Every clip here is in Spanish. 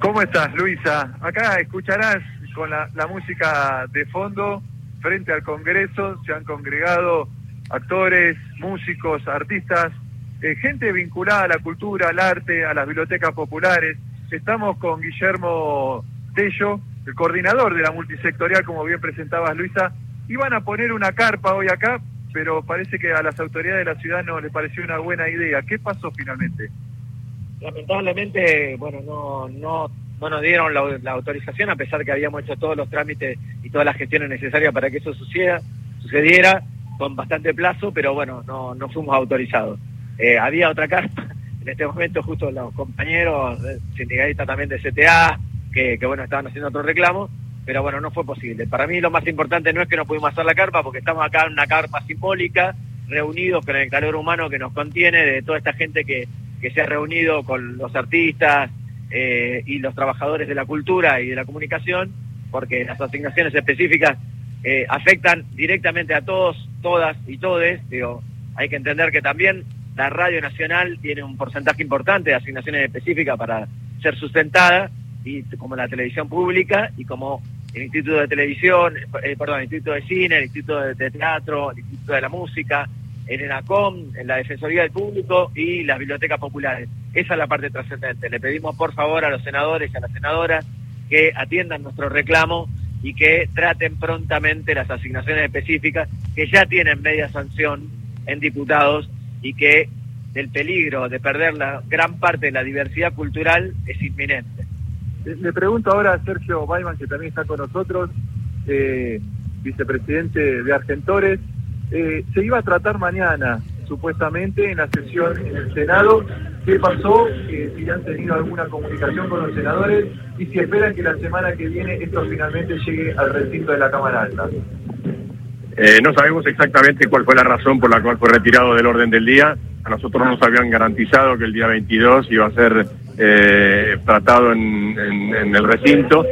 ¿Cómo estás, Luisa? Acá escucharás con la, música de fondo, frente al Congreso, se han congregado actores, músicos, artistas, eh, gente vinculada a la cultura, al arte, a las bibliotecas populares. Estamos con Guillermo Tello, el coordinador de la multisectorial, como bien presentabas, Luisa. Iban a poner una carpa hoy acá, pero parece que a las autoridades de la ciudad no les pareció una buena idea. ¿Qué pasó finalmente? Lamentablemente, bueno, no, no, no nos dieron la, autorización a pesar que habíamos hecho todos los trámites y todas las gestiones necesarias para que eso suceda, sucediera con bastante plazo, pero bueno, no, no fuimos autorizados. Eh, había otra carta, en este momento justo los compañeros sindicalistas también de CTA, que, que bueno, estaban haciendo otro reclamo, pero bueno, no fue posible. Para mí lo más importante no es que no pudimos hacer la carpa, porque estamos acá en una carpa simbólica, reunidos con el calor humano que nos contiene, de toda esta gente que que se ha reunido con los artistas eh, y los trabajadores de la cultura y de la comunicación, porque las asignaciones específicas eh, afectan directamente a todos, todas y todes. Digo, hay que entender que también la Radio Nacional tiene un porcentaje importante de asignaciones específicas para ser sustentada, y como la televisión pública y como el Instituto de Televisión, eh, perdón, el Instituto de Cine, el Instituto de Teatro, el Instituto de la Música, en ENACOM, en la Defensoría del Público y las bibliotecas populares. Esa es la parte trascendente. Le pedimos por favor a los senadores y a las senadoras que atiendan nuestro reclamo y que traten prontamente las asignaciones específicas que ya tienen media sanción en diputados y que el peligro de perder la gran parte de la diversidad cultural es inminente. Le pregunto ahora a Sergio Baiman, que también está con nosotros, eh, vicepresidente de Argentores. Eh, se iba a tratar mañana, supuestamente, en la sesión en el Senado. ¿Qué pasó? si han tenido alguna comunicación con los senadores y si esperan que la semana que viene esto finalmente llegue al recinto de la Cámara Alta. Eh, no sabemos exactamente cuál fue la razón por la cual fue retirado del orden del día. A nosotros nos habían garantizado que el día 22 iba a ser eh, tratado en, el recinto.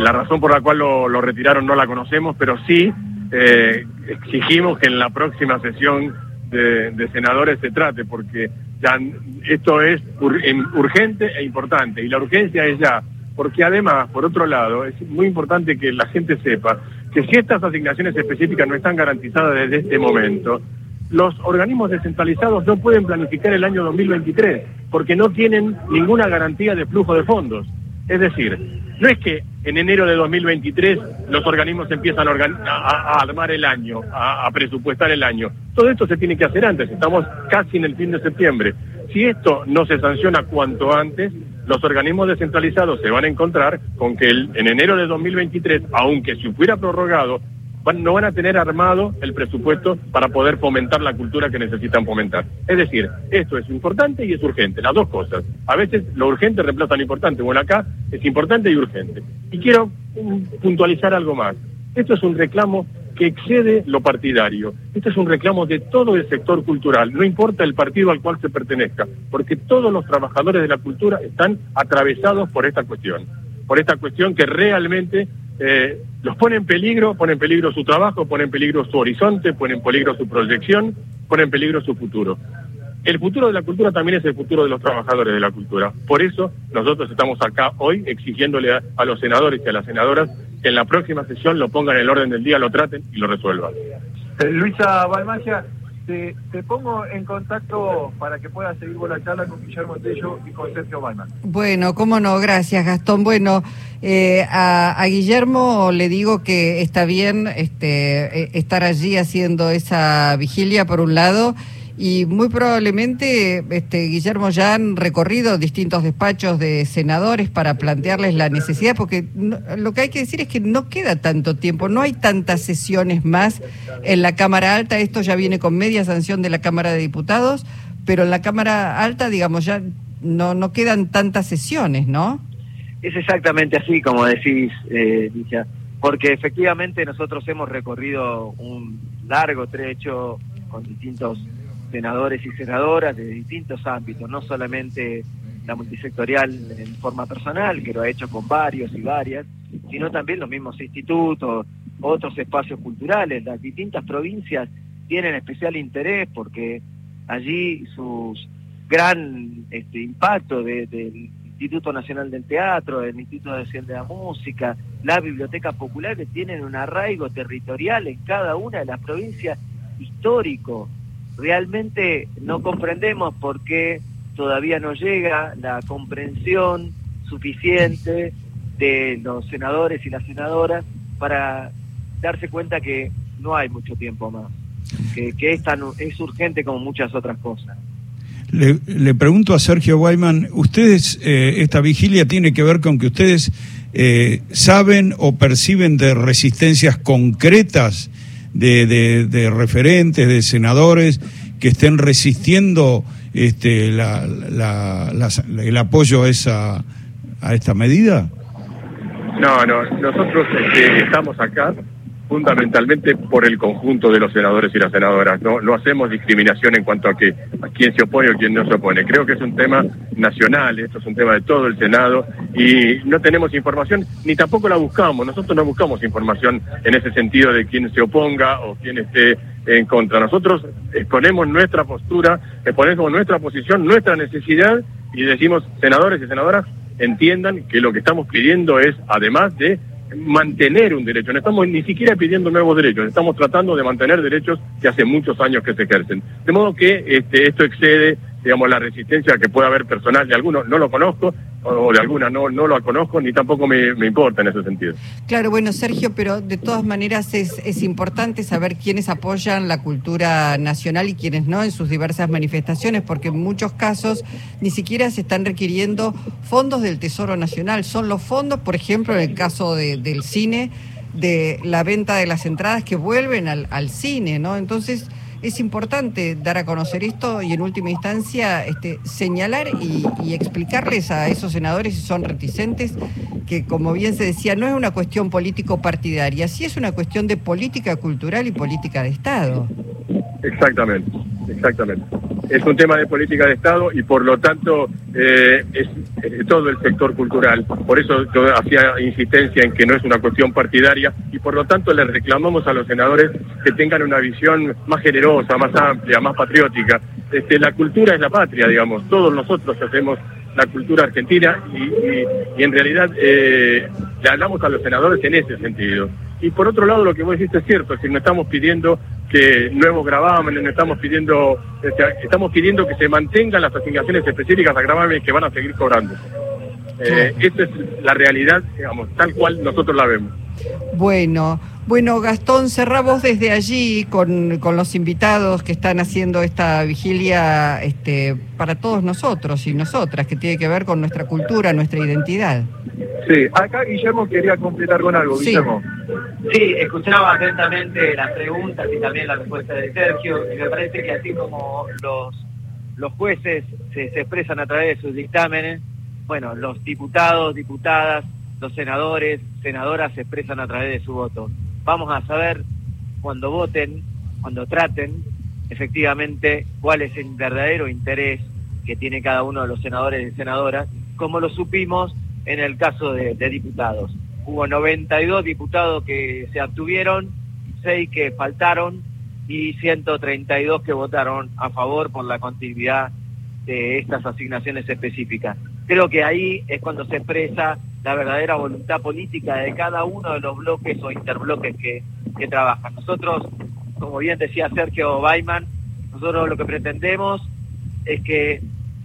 la razón por la cual lo retiraron no la conocemos, pero sí eh, exigimos que en la próxima sesión de, senadores se trate, porque ya esto es urgente e importante, y la urgencia es ya, porque además, por otro lado, es muy importante que la gente sepa que si estas asignaciones específicas no están garantizadas desde este momento, los organismos descentralizados no pueden planificar el año 2023, porque no tienen ninguna garantía de flujo de fondos. Es decir, no es que en enero de 2023 los organismos empiezan a, armar el año, a, presupuestar el año. Todo esto se tiene que hacer antes, estamos casi en el fin de septiembre. Si esto no se sanciona cuanto antes, los organismos descentralizados se van a encontrar con que en enero de 2023, aunque se hubiera prorrogado, no van a tener armado el presupuesto para poder fomentar la cultura que necesitan fomentar. Es decir, esto es importante y es urgente, las dos cosas. A veces lo urgente reemplaza lo importante. Bueno, acá es importante y urgente. Y quiero puntualizar algo más. Esto es un reclamo que excede lo partidario. Esto es un reclamo de todo el sector cultural, no importa el partido al cual se pertenezca, porque todos los trabajadores de la cultura están atravesados por esta cuestión, por esta cuestión que realmente eh, los pone en peligro, pone en peligro su trabajo, pone en peligro su horizonte, pone en peligro su proyección, pone en peligro su futuro. El futuro de la cultura también es el futuro de los trabajadores de la cultura. Por eso nosotros estamos acá hoy exigiéndole a, los senadores y a las senadoras que en la próxima sesión lo pongan en el orden del día, lo traten y lo resuelvan. Eh, Luisa Balmagia, te, pongo en contacto para que puedas seguir con la charla con Guillermo Tello y con Sergio Balman. Bueno, cómo no, gracias Gastón. Bueno, eh, a, Guillermo le digo que está bien este, eh, estar allí haciendo esa vigilia por un lado y muy probablemente, este, Guillermo, ya han recorrido distintos despachos de senadores para plantearles la necesidad, porque lo que hay que decir es que no queda tanto tiempo, no hay tantas sesiones más en la Cámara Alta, esto ya viene con media sanción de la Cámara de Diputados, pero en la Cámara Alta, digamos, ya no, no quedan tantas sesiones, ¿no? Es exactamente así, como decís, eh, porque efectivamente nosotros hemos recorrido un largo trecho con distintos senadores y senadoras de distintos ámbitos, no solamente la multisectorial en forma personal, que lo ha hecho con varios y varias, sino también los mismos institutos, otros espacios culturales. Las distintas provincias tienen especial interés porque allí su gran este, impacto del Instituto Nacional del Teatro, el Instituto Nacional de la Música, las bibliotecas populares tienen un arraigo territorial en cada una de las provincias histórico. Realmente no comprendemos por qué todavía no llega la comprensión suficiente de los senadores y las senadoras para darse cuenta que no hay mucho tiempo más, que, es, tan, es urgente como muchas otras cosas. Le, pregunto a Sergio Guayman, ¿ustedes, eh, esta vigilia tiene que ver con que ustedes eh, saben o perciben de resistencias concretas de, de, referentes, de senadores que estén resistiendo este, la, el apoyo a, esa, a esta medida? No, no, nosotros este, estamos acá fundamentalmente por el conjunto de los senadores y las senadoras. No, hacemos discriminación en cuanto a que a quién se opone o quién no se opone. Creo que es un tema nacional, esto es un tema de todo el Senado y no tenemos información ni tampoco la buscamos. Nosotros no buscamos información en ese sentido de quién se oponga o quién esté en contra. Nosotros exponemos nuestra postura, exponemos nuestra posición, nuestra necesidad y decimos, senadores y senadoras, entiendan que lo que estamos pidiendo es, además de mantener un derecho, no estamos ni siquiera pidiendo nuevos derechos, estamos tratando de mantener derechos que hace muchos años que se ejercen. De modo que este, esto excede digamos, la resistencia que pueda haber personal de algunos, no lo conozco, o de alguna no, no lo conozco, ni tampoco me, me, importa en ese sentido. Claro, bueno, Sergio, pero de todas maneras es, es importante saber quiénes apoyan la cultura nacional y quiénes no en sus diversas manifestaciones, porque en muchos casos ni siquiera se están requiriendo fondos del Tesoro Nacional, son los fondos, por ejemplo, en el caso de, del cine, de la venta de las entradas que vuelven al, al cine, ¿no? Entonces es importante dar a conocer esto y en última instancia este, señalar y, explicarles a esos senadores si son reticentes que, como bien se decía, no es una cuestión político-partidaria, sí es una cuestión de política cultural y política de Estado. Exactamente, exactamente es un tema de política de Estado y por lo tanto eh, es, todo el sector cultural. Por eso yo hacía insistencia en que no es una cuestión partidaria y por lo tanto le reclamamos a los senadores que tengan una visión más generosa, más amplia, más patriótica. Este, la cultura es la patria, digamos. Todos nosotros hacemos la cultura argentina y, en realidad eh, le hablamos a los senadores en ese sentido. Y por otro lado, lo que vos dijiste es cierto, si no estamos pidiendo que nuevos gravámenes, estamos pidiendo, este, estamos pidiendo que se mantengan las asignaciones específicas a gravámenes que van a seguir cobrando. Eh, esa es la realidad, digamos, tal cual nosotros la vemos. Bueno, bueno, Gastón, cerramos desde allí con, con, los invitados que están haciendo esta vigilia este, para todos nosotros y nosotras, que tiene que ver con nuestra cultura, nuestra identidad. Sí, acá Guillermo quería completar con algo, Guillermo. Sí, escuchaba atentamente las preguntas y también la respuesta de Sergio, y me parece que así como los, los jueces se, se expresan a través de sus dictámenes, bueno, los diputados, diputadas, los senadores, senadoras se expresan a través de su voto. Vamos a saber cuando voten, cuando traten, efectivamente, cuál es el verdadero interés que tiene cada uno de los senadores y senadoras, como lo supimos en el caso de, diputados. Hubo 92 diputados que se abstuvieron, 6 que faltaron y 132 que votaron a favor por la continuidad de estas asignaciones específicas. Creo que ahí es cuando se expresa la verdadera voluntad política de cada uno de los bloques o interbloques que, que trabajan. Nosotros, como bien decía Sergio Baiman, nosotros lo que pretendemos es que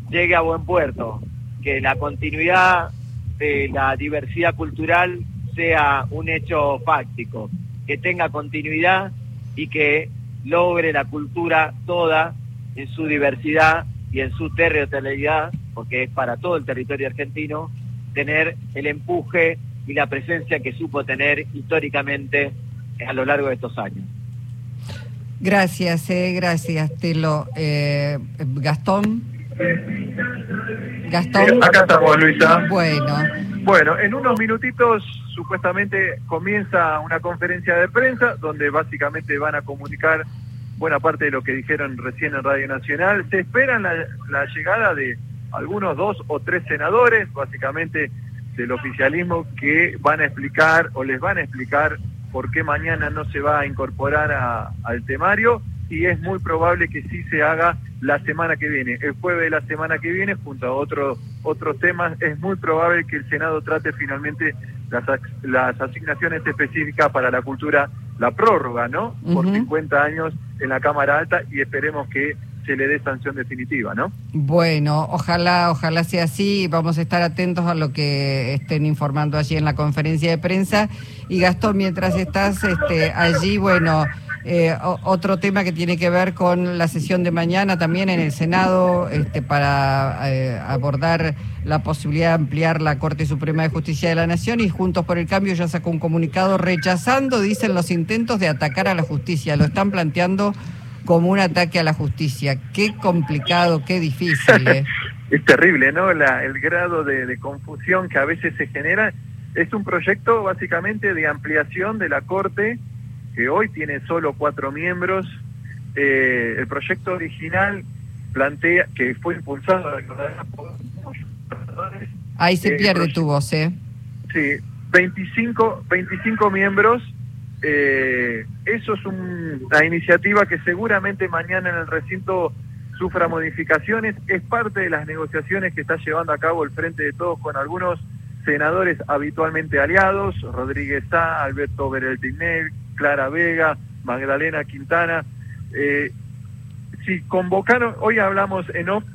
llegue a buen puerto, que la continuidad de la diversidad cultural sea un hecho fáctico, que tenga continuidad y que logre la cultura toda en su diversidad y en su territorialidad, porque es para todo el territorio argentino, tener el empuje y la presencia que supo tener históricamente a lo largo de estos años. Gracias, eh, gracias, Telo. Eh, Gastón. Gastón. Acá estamos, Luisa. Bueno. Bueno, en unos minutitos supuestamente comienza una conferencia de prensa donde básicamente van a comunicar buena parte de lo que dijeron recién en Radio Nacional. Se espera la llegada de algunos dos o tres senadores, básicamente del oficialismo, que van a explicar o les van a explicar por qué mañana no se va a incorporar al temario y es muy probable que sí se haga la semana que viene, el jueves de la semana que viene, junto a otro otros temas, es muy probable que el Senado trate finalmente las, las asignaciones específicas para la cultura, la prórroga, ¿no? Por 50 años en la Cámara Alta y esperemos que se le dé sanción definitiva, ¿no? Bueno, ojalá, ojalá sea así. Vamos a estar atentos a lo que estén informando allí en la conferencia de prensa. Y Gastón, mientras estás este, allí, bueno, eh, otro tema que tiene que ver con la sesión de mañana también en el Senado este, para eh, abordar la posibilidad de ampliar la Corte Suprema de Justicia de la Nación y Juntos por el Cambio ya sacó un comunicado rechazando, dicen, los intentos de atacar a la justicia. Lo están planteando como un ataque a la justicia. Qué complicado, qué difícil. ¿eh? es terrible, ¿no? La, el grado de, confusión que a veces se genera. Es un proyecto básicamente de ampliación de la Corte, que hoy tiene solo cuatro miembros. Eh, el proyecto original plantea, que fue impulsado por Ahí se pierde tu voz, ¿eh? Sí, 25, 25 miembros eh, eso es una iniciativa que seguramente mañana en el recinto sufra modificaciones. Es parte de las negociaciones que está llevando a cabo el Frente de Todos con algunos senadores habitualmente aliados, Rodríguez Sá, Alberto Bereltinel, Clara Vega, Magdalena Quintana. Eh, si convocaron, hoy hablamos en off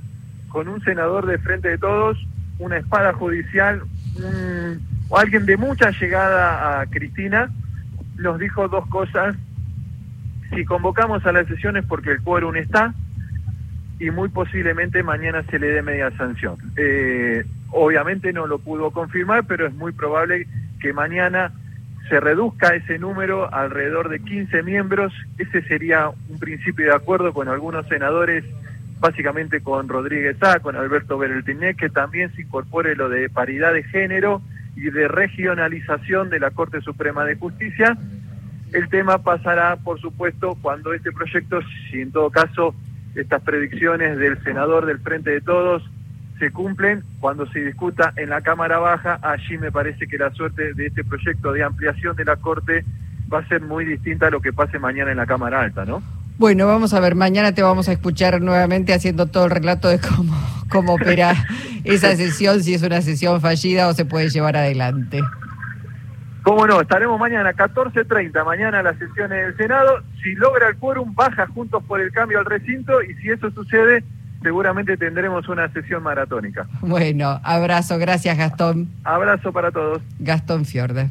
con un senador de Frente de Todos, una espada judicial, o alguien de mucha llegada a Cristina, nos dijo dos cosas. Si convocamos a las sesiones porque el quórum está y muy posiblemente mañana se le dé media sanción. Eh, obviamente no lo pudo confirmar, pero es muy probable que mañana se reduzca ese número alrededor de 15 miembros. Ese sería un principio de acuerdo con algunos senadores, básicamente con Rodríguez A, con Alberto Bereltiné, que también se incorpore lo de paridad de género y de regionalización de la Corte Suprema de Justicia. El tema pasará, por supuesto, cuando este proyecto, si en todo caso estas predicciones del senador del Frente de Todos se cumplen, cuando se discuta en la Cámara Baja, allí me parece que la suerte de este proyecto de ampliación de la Corte va a ser muy distinta a lo que pase mañana en la Cámara Alta, ¿no? Bueno, vamos a ver, mañana te vamos a escuchar nuevamente haciendo todo el relato de cómo, cómo opera esa sesión, si es una sesión fallida o se puede llevar adelante. Cómo no, estaremos mañana 14.30, mañana las sesiones del Senado. Si logra el quórum, baja juntos por el cambio al recinto y si eso sucede, seguramente tendremos una sesión maratónica. Bueno, abrazo, gracias Gastón. Abrazo para todos. Gastón Fiorde.